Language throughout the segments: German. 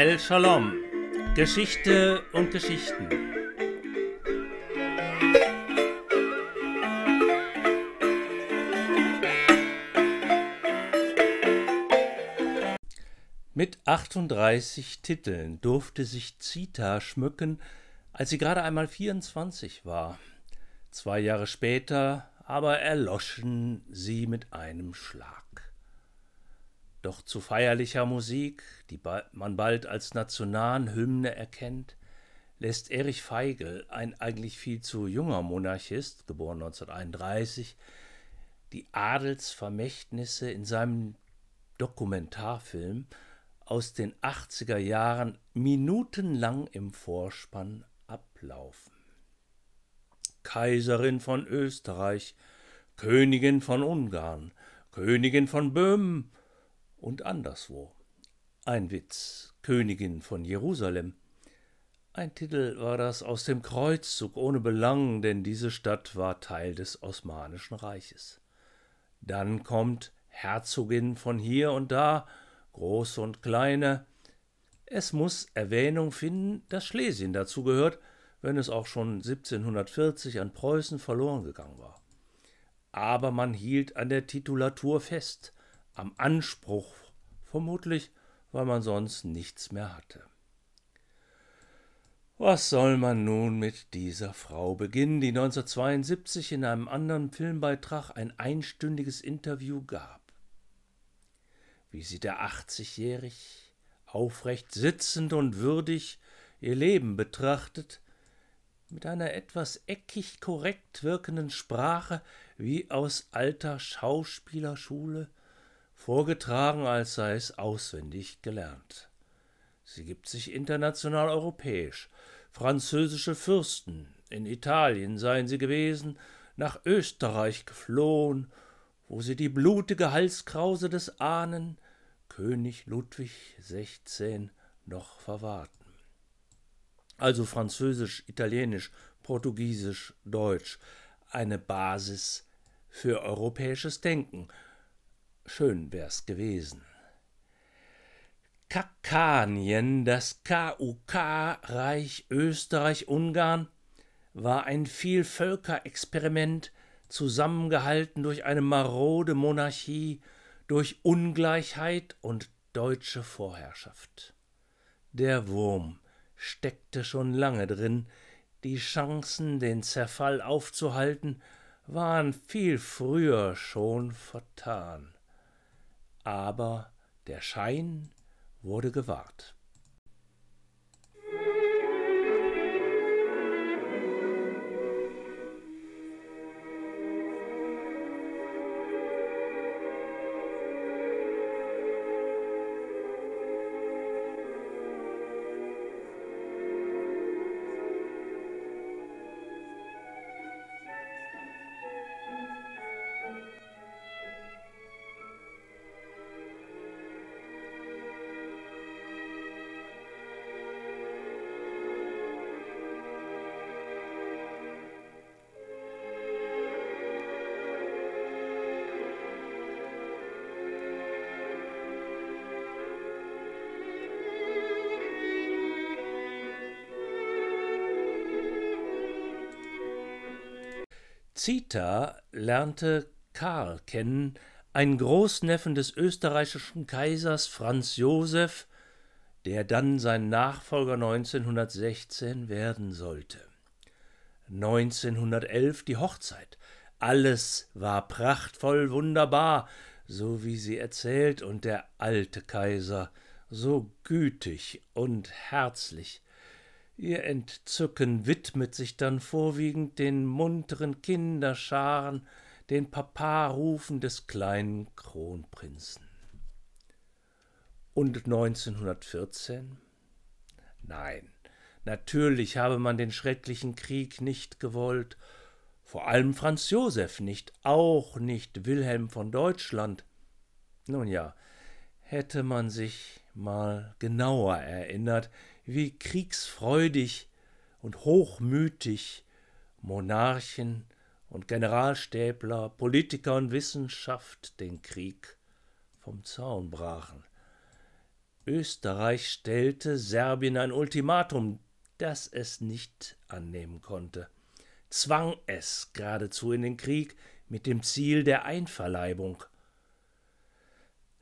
El Shalom. Geschichte und Geschichten. Mit 38 Titeln durfte sich Zita schmücken, als sie gerade einmal 24 war. Zwei Jahre später aber erloschen sie mit einem Schlag. Doch zu feierlicher Musik, die man bald als Nationalhymne erkennt, lässt Erich Feigl, ein eigentlich viel zu junger Monarchist, geboren 1931, die Adelsvermächtnisse in seinem Dokumentarfilm aus den 80er Jahren minutenlang im Vorspann ablaufen. Kaiserin von Österreich, Königin von Ungarn, Königin von Böhmen und anderswo. Ein Witz, Königin von Jerusalem. Ein Titel war das aus dem Kreuzzug ohne Belang, denn diese Stadt war Teil des Osmanischen Reiches. Dann kommt Herzogin von hier und da, große und kleine. Es muss Erwähnung finden, dass Schlesien dazu gehört, wenn es auch schon 1740 an Preußen verloren gegangen war. Aber man hielt an der Titulatur fest, am Anspruch, vermutlich weil man sonst nichts mehr hatte. Was soll man nun mit dieser Frau beginnen, die 1972 in einem anderen Filmbeitrag ein einstündiges Interview gab? Wie sie der 80-jährig, aufrecht sitzend und würdig ihr Leben betrachtet, mit einer etwas eckig korrekt wirkenden Sprache wie aus alter Schauspielerschule, vorgetragen, als sei es auswendig gelernt. Sie gibt sich international europäisch, französische Fürsten, in Italien seien sie gewesen, nach Österreich geflohen, wo sie die blutige Halskrause des Ahnen, König Ludwig XVI, noch verwahrten. Also Französisch, Italienisch, Portugiesisch, Deutsch, eine Basis für europäisches Denken, Schön wär's gewesen. Kakanien, das KUK-Reich Österreich-Ungarn, war ein Vielvölkerexperiment, zusammengehalten durch eine marode Monarchie, durch Ungleichheit und deutsche Vorherrschaft. Der Wurm steckte schon lange drin, die Chancen, den Zerfall aufzuhalten, waren viel früher schon vertan aber der Schein wurde gewahrt. Zita lernte Karl kennen, einen Großneffen des österreichischen Kaisers Franz Josef, der dann sein Nachfolger 1916 werden sollte. 1911 die Hochzeit. Alles war prachtvoll wunderbar, so wie sie erzählt, und der alte Kaiser so gütig und herzlich, Ihr Entzücken widmet sich dann vorwiegend den munteren Kinderscharen, den Paparufen des kleinen Kronprinzen. Und 1914? Nein, natürlich habe man den schrecklichen Krieg nicht gewollt, vor allem Franz Josef nicht, auch nicht Wilhelm von Deutschland. Nun ja, hätte man sich mal genauer erinnert, wie kriegsfreudig und hochmütig Monarchen und Generalstäbler, Politiker und Wissenschaft den Krieg vom Zaun brachen. Österreich stellte Serbien ein Ultimatum, das es nicht annehmen konnte, zwang es geradezu in den Krieg mit dem Ziel der Einverleibung.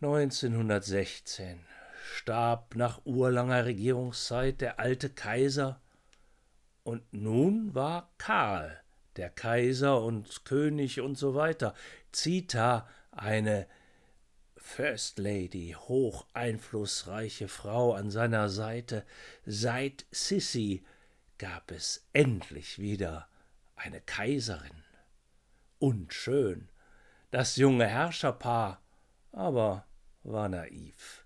1916 starb nach urlanger Regierungszeit der alte Kaiser, und nun war Karl der Kaiser und König und so weiter, Zita eine First Lady, hoch einflussreiche Frau an seiner Seite, seit Sissi gab es endlich wieder eine Kaiserin. Und schön, das junge Herrscherpaar, aber war naiv,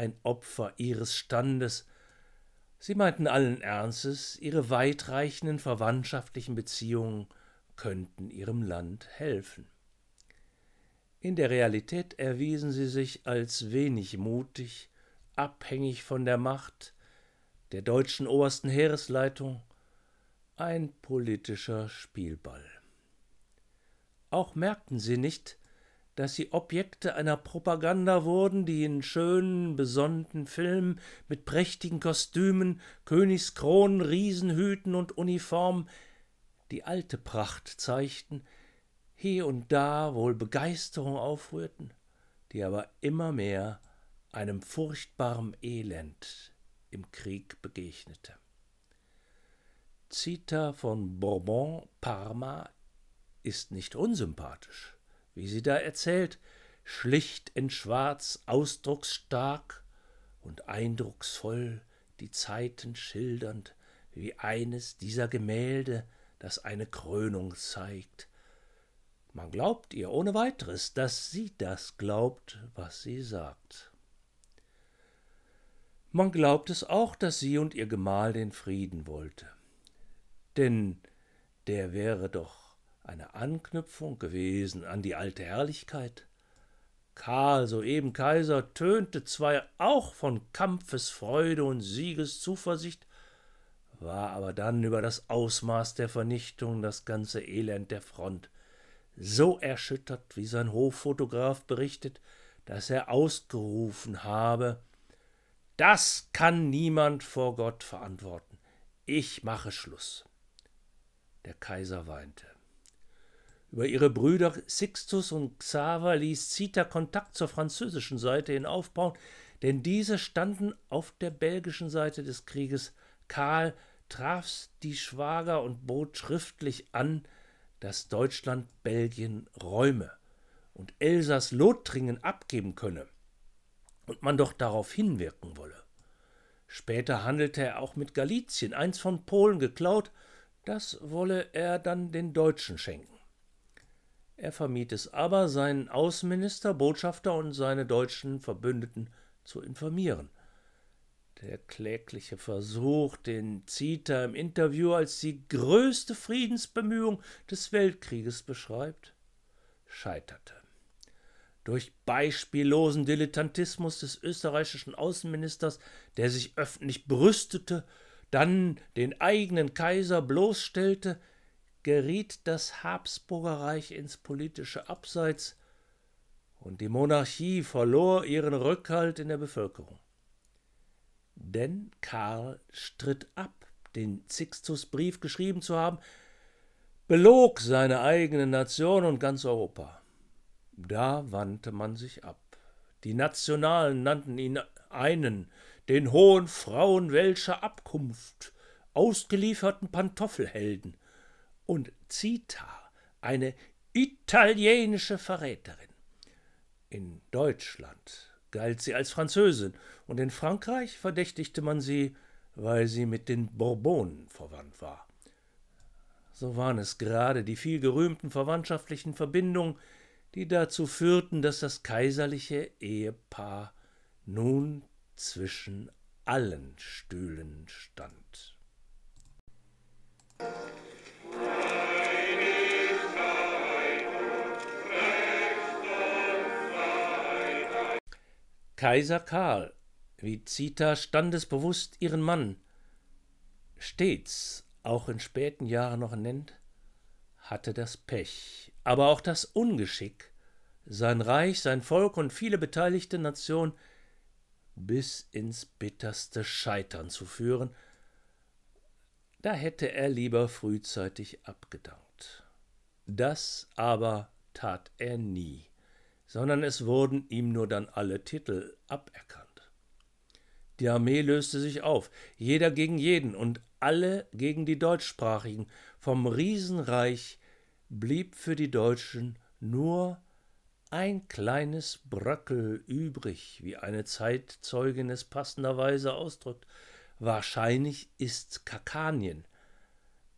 ein Opfer ihres Standes. Sie meinten allen Ernstes, ihre weitreichenden verwandtschaftlichen Beziehungen könnten ihrem Land helfen. In der Realität erwiesen sie sich als wenig mutig, abhängig von der Macht der deutschen obersten Heeresleitung, ein politischer Spielball. Auch merkten sie nicht, dass sie Objekte einer Propaganda wurden, die in schönen, besonnten Filmen mit prächtigen Kostümen, Königskronen, Riesenhüten und Uniformen die alte Pracht zeigten, hier und da wohl Begeisterung aufrührten, die aber immer mehr einem furchtbaren Elend im Krieg begegnete. Zita von Bourbon Parma ist nicht unsympathisch, wie sie da erzählt, schlicht in Schwarz, ausdrucksstark und eindrucksvoll die Zeiten schildernd, wie eines dieser Gemälde, das eine Krönung zeigt, man glaubt ihr ohne weiteres, dass sie das glaubt, was sie sagt. Man glaubt es auch, dass sie und ihr Gemahl den Frieden wollte. Denn der wäre doch eine Anknüpfung gewesen an die alte Herrlichkeit. Karl, soeben Kaiser, tönte zwar auch von Kampfesfreude und Siegeszuversicht, war aber dann über das Ausmaß der Vernichtung, das ganze Elend der Front so erschüttert, wie sein Hoffotograf berichtet, dass er ausgerufen habe Das kann niemand vor Gott verantworten. Ich mache Schluss. Der Kaiser weinte. Über ihre Brüder Sixtus und Xaver ließ Zita Kontakt zur französischen Seite hin aufbauen, denn diese standen auf der belgischen Seite des Krieges. Karl traf die Schwager und bot schriftlich an, dass Deutschland Belgien räume und Elsass-Lothringen abgeben könne und man doch darauf hinwirken wolle. Später handelte er auch mit Galizien, eins von Polen geklaut, das wolle er dann den Deutschen schenken. Er vermied es aber, seinen Außenminister, Botschafter und seine deutschen Verbündeten zu informieren. Der klägliche Versuch, den Zita im Interview als die größte Friedensbemühung des Weltkrieges beschreibt, scheiterte. Durch beispiellosen Dilettantismus des österreichischen Außenministers, der sich öffentlich brüstete, dann den eigenen Kaiser bloßstellte, geriet das Habsburger Reich ins politische Abseits und die Monarchie verlor ihren Rückhalt in der Bevölkerung denn Karl stritt ab, den Sixtus Brief geschrieben zu haben, belog seine eigene Nation und ganz Europa. Da wandte man sich ab. Die Nationalen nannten ihn einen, den hohen Frauen welcher Abkunft, ausgelieferten Pantoffelhelden, und Zita, eine italienische Verräterin. In Deutschland galt sie als Französin, und in Frankreich verdächtigte man sie, weil sie mit den Bourbonen verwandt war. So waren es gerade die viel gerühmten verwandtschaftlichen Verbindungen, die dazu führten, dass das kaiserliche Ehepaar nun zwischen allen Stühlen stand. Kaiser Karl, wie Zita standesbewusst ihren Mann stets, auch in späten Jahren noch nennt, hatte das Pech, aber auch das Ungeschick, sein Reich, sein Volk und viele beteiligte Nationen bis ins bitterste Scheitern zu führen, da hätte er lieber frühzeitig abgedankt. Das aber tat er nie, sondern es wurden ihm nur dann alle Titel aberkannt. Die Armee löste sich auf, jeder gegen jeden und alle gegen die Deutschsprachigen. Vom Riesenreich blieb für die Deutschen nur ein kleines Bröckel übrig, wie eine Zeitzeugin es passenderweise ausdrückt. Wahrscheinlich ist Kakanien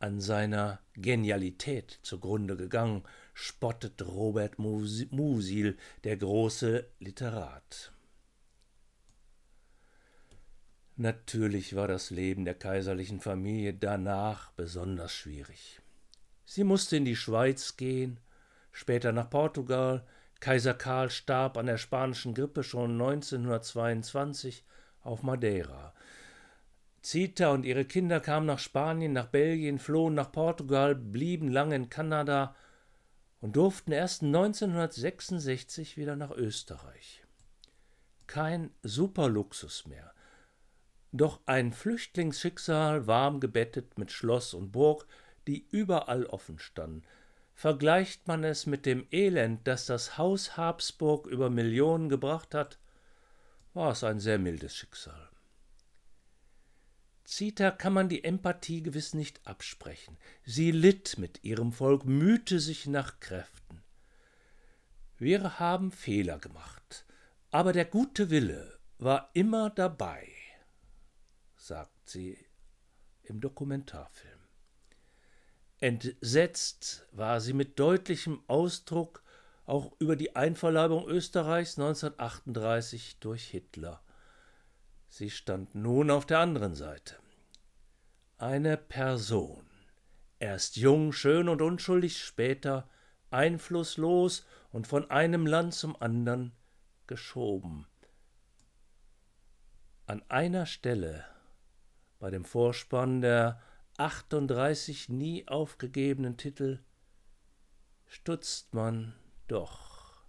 an seiner Genialität zugrunde gegangen, spottet Robert Musil, der große Literat. Natürlich war das Leben der kaiserlichen Familie danach besonders schwierig. Sie musste in die Schweiz gehen, später nach Portugal. Kaiser Karl starb an der spanischen Grippe schon 1922 auf Madeira. Zita und ihre Kinder kamen nach Spanien, nach Belgien, flohen nach Portugal, blieben lange in Kanada und durften erst 1966 wieder nach Österreich. Kein Superluxus mehr. Doch ein Flüchtlingsschicksal warm gebettet mit Schloss und Burg, die überall offen standen. Vergleicht man es mit dem Elend, das das Haus Habsburg über Millionen gebracht hat, war es ein sehr mildes Schicksal. Zita kann man die Empathie gewiss nicht absprechen. Sie litt mit ihrem Volk, mühte sich nach Kräften. Wir haben Fehler gemacht, aber der gute Wille war immer dabei sagt sie im Dokumentarfilm. Entsetzt war sie mit deutlichem Ausdruck auch über die Einverleibung Österreichs 1938 durch Hitler. Sie stand nun auf der anderen Seite. Eine Person, erst jung, schön und unschuldig, später einflusslos und von einem Land zum anderen geschoben. An einer Stelle bei dem Vorspann der 38 nie aufgegebenen Titel stutzt man doch.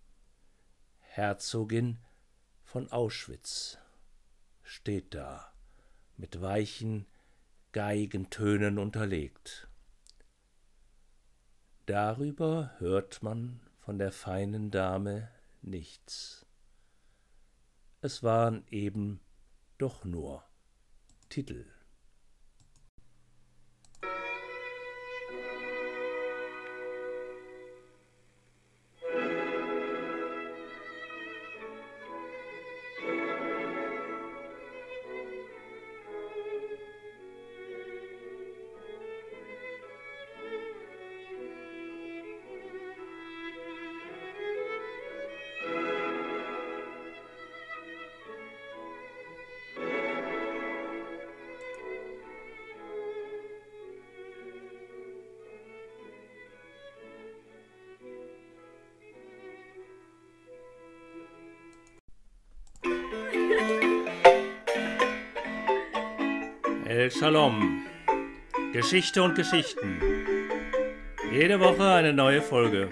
Herzogin von Auschwitz steht da, mit weichen Geigentönen unterlegt. Darüber hört man von der feinen Dame nichts. Es waren eben doch nur Titel. El Shalom. Geschichte und Geschichten. Jede Woche eine neue Folge.